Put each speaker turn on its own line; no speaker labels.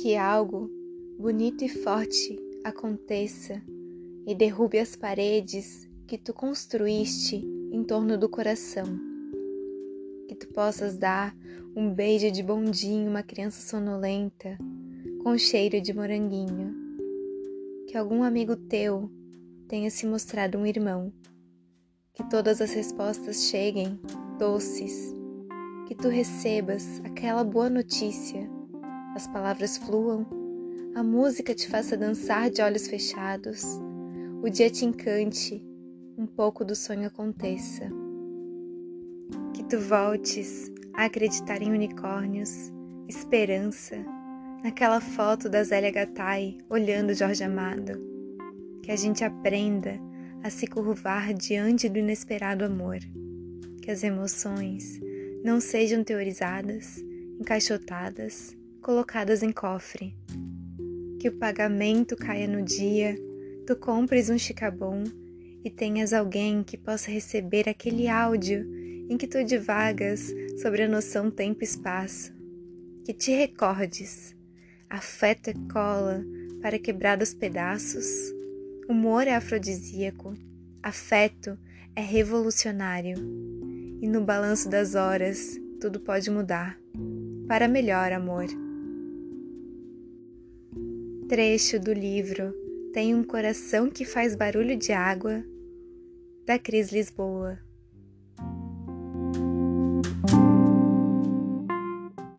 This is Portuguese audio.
Que algo bonito e forte aconteça e derrube as paredes que tu construíste em torno do coração. Que tu possas dar um beijo de bondinho uma criança sonolenta com cheiro de moranguinho. Que algum amigo teu tenha se mostrado um irmão. Que todas as respostas cheguem doces. Que tu recebas aquela boa notícia, as palavras fluam, a música te faça dançar de olhos fechados, o dia te encante, um pouco do sonho aconteça. Que tu voltes a acreditar em unicórnios, esperança, naquela foto da Zélia Gattai olhando Jorge Amado. Que a gente aprenda a se curvar diante do inesperado amor. Que as emoções não sejam teorizadas, encaixotadas, colocadas em cofre. Que o pagamento caia no dia, tu compres um chicabom e tenhas alguém que possa receber aquele áudio em que tu divagas sobre a noção tempo-espaço. Que te recordes Afeto é cola para quebrar os pedaços. Humor é afrodisíaco. Afeto é revolucionário. E no balanço das horas, tudo pode mudar. Para melhor, amor. Trecho do livro Tem um coração que faz barulho de água, da Cris Lisboa.